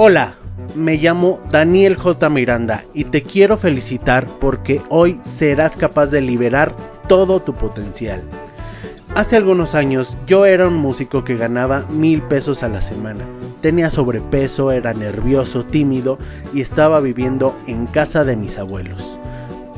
Hola, me llamo Daniel J. Miranda y te quiero felicitar porque hoy serás capaz de liberar todo tu potencial. Hace algunos años yo era un músico que ganaba mil pesos a la semana. Tenía sobrepeso, era nervioso, tímido y estaba viviendo en casa de mis abuelos.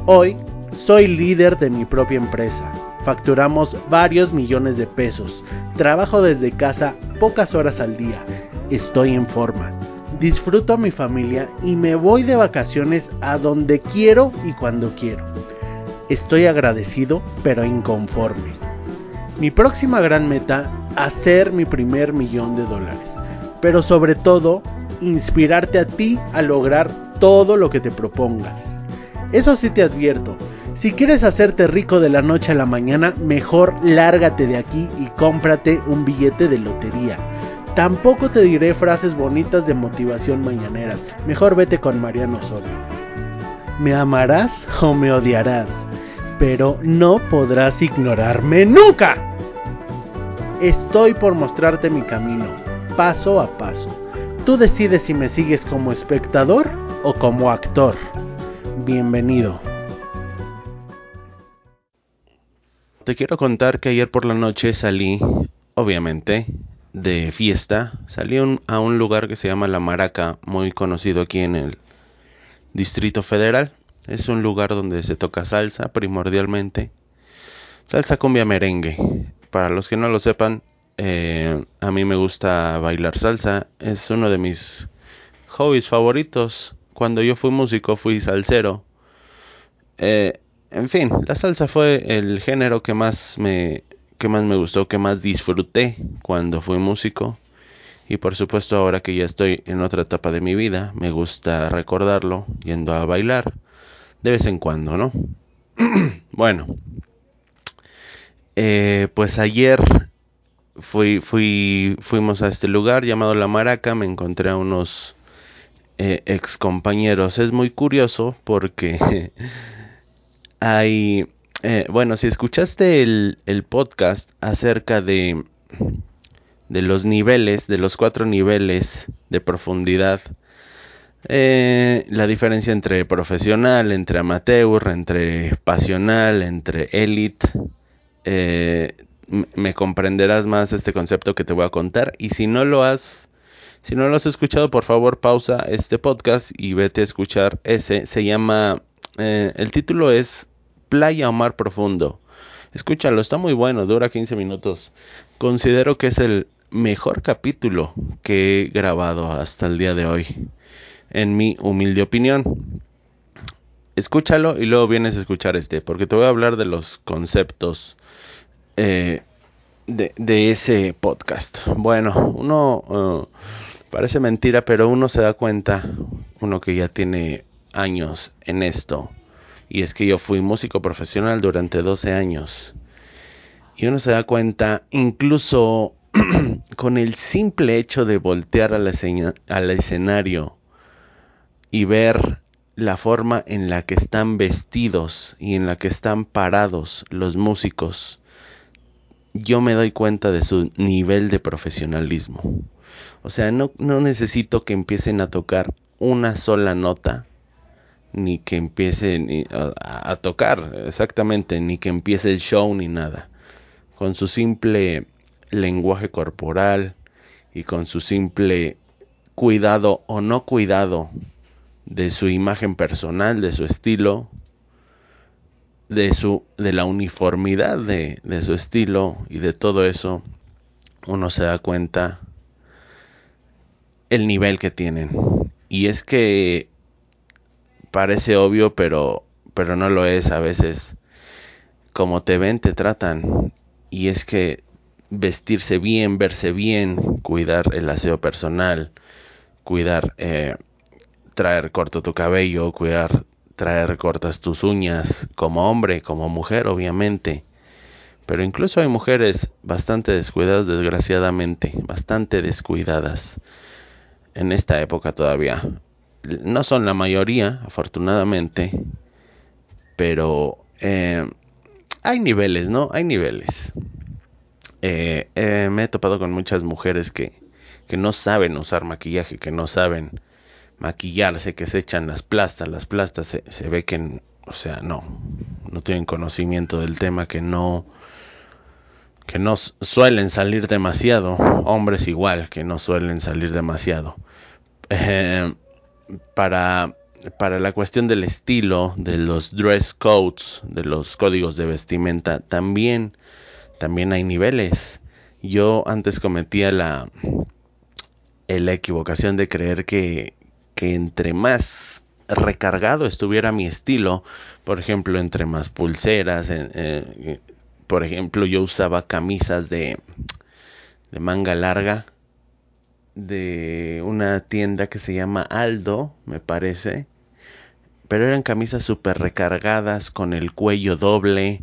Hoy soy líder de mi propia empresa. Facturamos varios millones de pesos. Trabajo desde casa pocas horas al día. Estoy en forma disfruto a mi familia y me voy de vacaciones a donde quiero y cuando quiero. Estoy agradecido pero inconforme. Mi próxima gran meta, hacer mi primer millón de dólares. Pero sobre todo, inspirarte a ti a lograr todo lo que te propongas. Eso sí te advierto, si quieres hacerte rico de la noche a la mañana, mejor lárgate de aquí y cómprate un billete de lotería Tampoco te diré frases bonitas de motivación mañaneras. Mejor vete con Mariano Osorio. Me amarás o me odiarás, pero no podrás ignorarme nunca. Estoy por mostrarte mi camino, paso a paso. Tú decides si me sigues como espectador o como actor. Bienvenido. Te quiero contar que ayer por la noche salí, obviamente, de fiesta, salí a un lugar que se llama La Maraca, muy conocido aquí en el Distrito Federal. Es un lugar donde se toca salsa primordialmente. Salsa cumbia merengue. Para los que no lo sepan, eh, a mí me gusta bailar salsa. Es uno de mis hobbies favoritos. Cuando yo fui músico fui salsero. Eh, en fin, la salsa fue el género que más me que más me gustó, que más disfruté cuando fui músico. Y por supuesto ahora que ya estoy en otra etapa de mi vida, me gusta recordarlo yendo a bailar de vez en cuando, ¿no? bueno, eh, pues ayer fui, fui, fuimos a este lugar llamado La Maraca, me encontré a unos eh, ex compañeros. Es muy curioso porque hay eh, bueno, si escuchaste el, podcast acerca de, de los niveles, de los cuatro niveles de profundidad, eh, la diferencia entre profesional, entre amateur, entre pasional, entre élite, eh, me comprenderás más este concepto que te voy a contar. Y si no lo has, si no lo has escuchado, por favor pausa este podcast y vete a escuchar ese. Se llama, el título es Playa o Mar Profundo. Escúchalo, está muy bueno, dura 15 minutos. Considero que es el mejor capítulo que he grabado hasta el día de hoy, en mi humilde opinión. Escúchalo y luego vienes a escuchar este, porque te voy a hablar de los conceptos eh, de, ese podcast. Bueno, uno uh, parece mentira, pero uno se da cuenta, uno que ya tiene años en esto, y es que yo fui músico profesional durante 12 años. Y uno se da cuenta, incluso con el simple hecho de voltear al, escenario y ver la forma en la que están vestidos y en la que están parados los músicos, yo me doy cuenta de su nivel de profesionalismo. O sea, no, no necesito que empiecen a tocar una sola nota ni que empiece a, tocar, exactamente, ni que empiece el show ni nada. Con su simple lenguaje corporal y con su simple cuidado o no cuidado de su imagen personal, de su estilo, de su de la uniformidad de, de su estilo y de todo eso, uno se da cuenta el nivel que tienen. Y es que parece obvio, pero, pero no lo es a veces. Como te ven, te tratan. Y es que vestirse bien, verse bien, cuidar el aseo personal, cuidar, eh, traer corto tu cabello, cuidar, traer cortas tus uñas, como hombre, como mujer, obviamente. Pero incluso hay mujeres bastante descuidadas, desgraciadamente, bastante descuidadas en esta época todavía no son la mayoría, afortunadamente, pero eh, hay niveles, ¿no? Hay niveles. Eh, eh, me he topado con muchas mujeres que, que no saben usar maquillaje, que no saben maquillarse, que se echan las plastas, las plastas se, se ve que, o sea, no, no tienen conocimiento del tema, que no, que no suelen salir demasiado, hombres igual, que no suelen salir demasiado. Eh, para, para la cuestión del estilo, de los dress codes, de los códigos de vestimenta, también, también hay niveles. Yo antes cometía la, la equivocación de creer que, que entre más recargado estuviera mi estilo, por ejemplo, entre más pulseras, eh, por ejemplo, yo usaba camisas de, de manga larga de una tienda que se llama Aldo, me parece. Pero eran camisas súper recargadas con el cuello doble.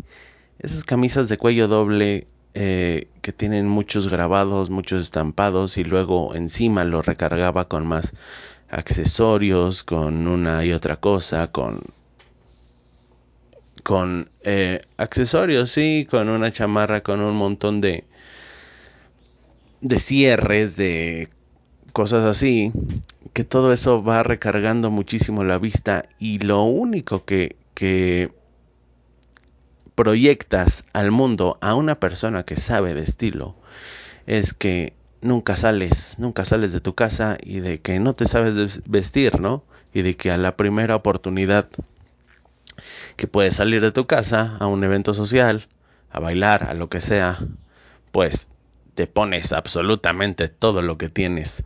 Esas camisas de cuello doble eh, que tienen muchos grabados, muchos estampados y luego encima lo recargaba con más accesorios, con una y otra cosa, con con eh, accesorios, sí, con una chamarra, con un montón de de cierres, de cosas así, que todo eso va recargando muchísimo la vista y lo único que, que proyectas al mundo a una persona que sabe de estilo es que nunca sales, nunca sales de tu casa y de que no te sabes vestir, ¿no? Y de que a la primera oportunidad que puedes salir de tu casa a un evento social, a bailar, a lo que sea, pues te pones absolutamente todo lo que tienes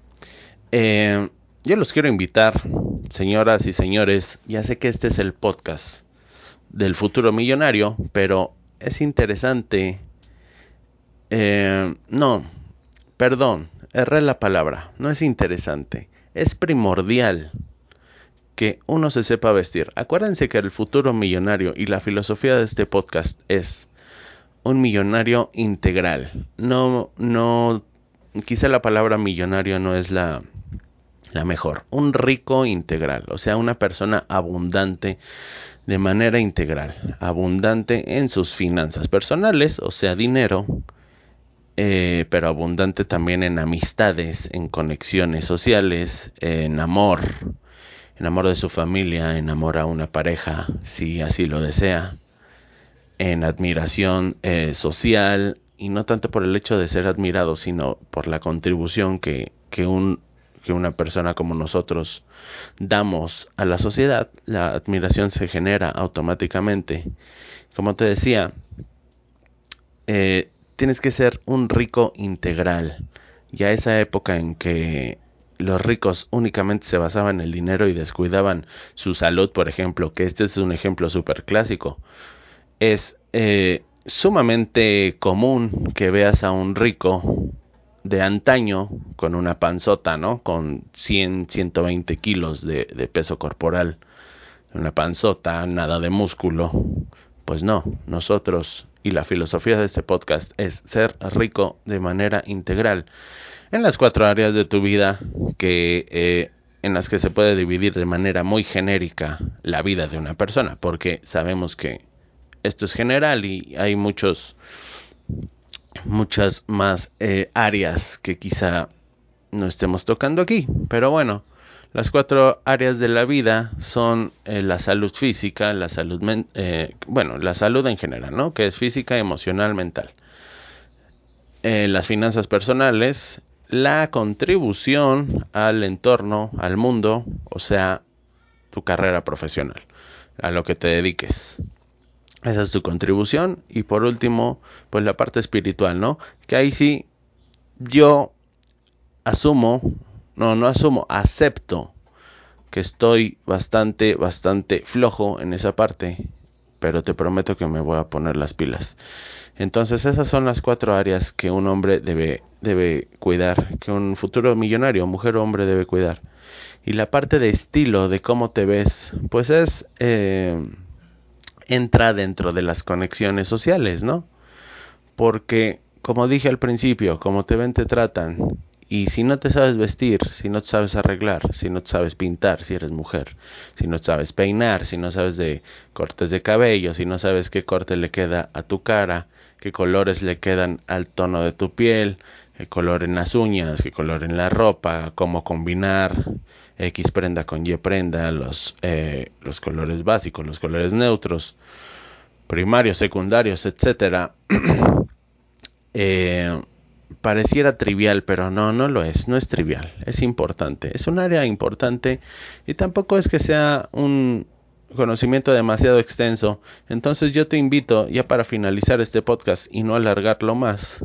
eh, yo los quiero invitar, señoras y señores, ya sé que este es el podcast del futuro millonario, pero es interesante. Eh, no, perdón, erré la palabra, no es interesante, es primordial que uno se sepa vestir. Acuérdense que el futuro millonario y la filosofía de este podcast es un millonario integral. No, no, quizá la palabra millonario no es la la mejor, un rico integral, o sea, una persona abundante de manera integral, abundante en sus finanzas personales, o sea, dinero, eh, pero abundante también en amistades, en conexiones sociales, en amor, en amor de su familia, en amor a una pareja, si así lo desea, en admiración eh, social, y no tanto por el hecho de ser admirado, sino por la contribución que, que un que una persona como nosotros damos a la sociedad, la admiración se genera automáticamente. Como te decía, eh, tienes que ser un rico integral. Ya esa época en que los ricos únicamente se basaban en el dinero y descuidaban su salud, por ejemplo, que este es un ejemplo súper clásico, es eh, sumamente común que veas a un rico de antaño con una panzota, ¿no? Con 100, 120 kilos de, peso corporal. Una panzota, nada de músculo. Pues no, nosotros y la filosofía de este podcast es ser rico de manera integral en las cuatro áreas de tu vida que eh, en las que se puede dividir de manera muy genérica la vida de una persona porque sabemos que esto es general y hay muchos muchas más eh, áreas que quizá no estemos tocando aquí. Pero bueno, las cuatro áreas de la vida son eh, la salud física, la salud, eh, bueno, la salud en general, ¿no? Que es física, emocional, mental. las finanzas personales, la contribución al entorno, al mundo, o sea, tu carrera profesional, a lo que te dediques. Esa es tu contribución. Y por último, pues la parte espiritual, ¿no? Que ahí sí yo asumo, no, no asumo, acepto que estoy bastante, bastante flojo en esa parte. Pero te prometo que me voy a poner las pilas. Entonces esas son las cuatro áreas que un hombre debe, debe cuidar, que un futuro millonario, mujer o hombre debe cuidar. Y la parte de estilo, de cómo te ves, pues es... Eh, entra dentro de las conexiones sociales, ¿no? Porque, como dije al principio, como te ven, te tratan. Y si no te sabes vestir, si no te sabes arreglar, si no te sabes pintar, si eres mujer, si no te sabes peinar, si no sabes de cortes de cabello, si no sabes qué corte le queda a tu cara, qué colores le quedan al tono de tu piel, qué color en las uñas, qué color en la ropa, cómo combinar X prenda con Y prenda, los, eh, los colores básicos, los colores neutros, primarios, secundarios, etcétera. eh, pareciera trivial, pero no, no lo es, no es trivial, es importante, es un área importante y tampoco es que sea un conocimiento demasiado extenso. Entonces yo te invito, ya para finalizar este podcast y no alargarlo más,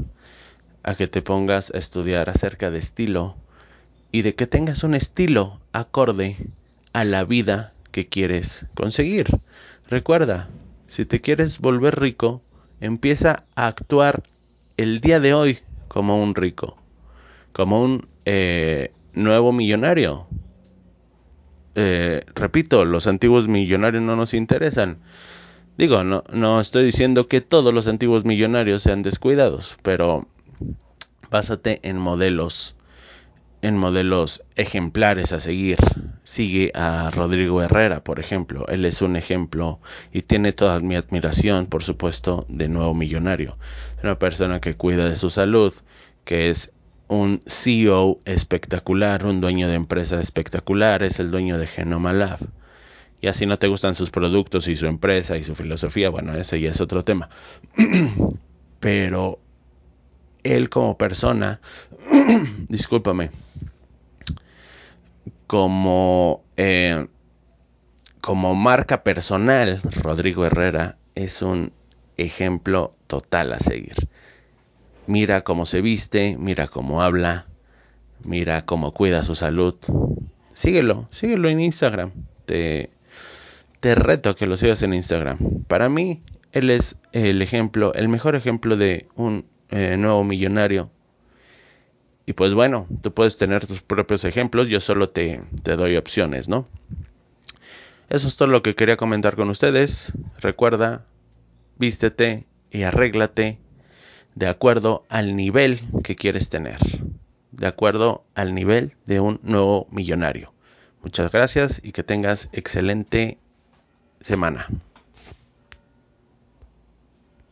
a que te pongas a estudiar acerca de estilo y de que tengas un estilo acorde a la vida que quieres conseguir. Recuerda, si te quieres volver rico, empieza a actuar el día de hoy como un rico, como un eh, nuevo millonario. Eh, repito, los antiguos millonarios no nos interesan. Digo, no, no estoy diciendo que todos los antiguos millonarios sean descuidados, pero básate en modelos, en modelos ejemplares a seguir. Sigue a Rodrigo Herrera, por ejemplo. Él es un ejemplo y tiene toda mi admiración, por supuesto, de nuevo millonario una persona que cuida de su salud, que es un CEO espectacular, un dueño de empresa espectacular, es el dueño de Genoma Lab. Y así no te gustan sus productos y su empresa y su filosofía, bueno, ese ya es otro tema. Pero él como persona, discúlpame, como, eh, como marca personal, Rodrigo Herrera es un ejemplo total a seguir. Mira cómo se viste, mira cómo habla, mira cómo cuida su salud. Síguelo, síguelo en Instagram. Te, te reto que lo sigas en Instagram. Para mí, él es el ejemplo, el mejor ejemplo de un eh, nuevo millonario. Y pues bueno, tú puedes tener tus propios ejemplos, yo solo te, te doy opciones, ¿no? Eso es todo lo que quería comentar con ustedes. Recuerda, vístete y arréglate de acuerdo al nivel que quieres tener, de acuerdo al nivel de un nuevo millonario. Muchas gracias y que tengas excelente semana.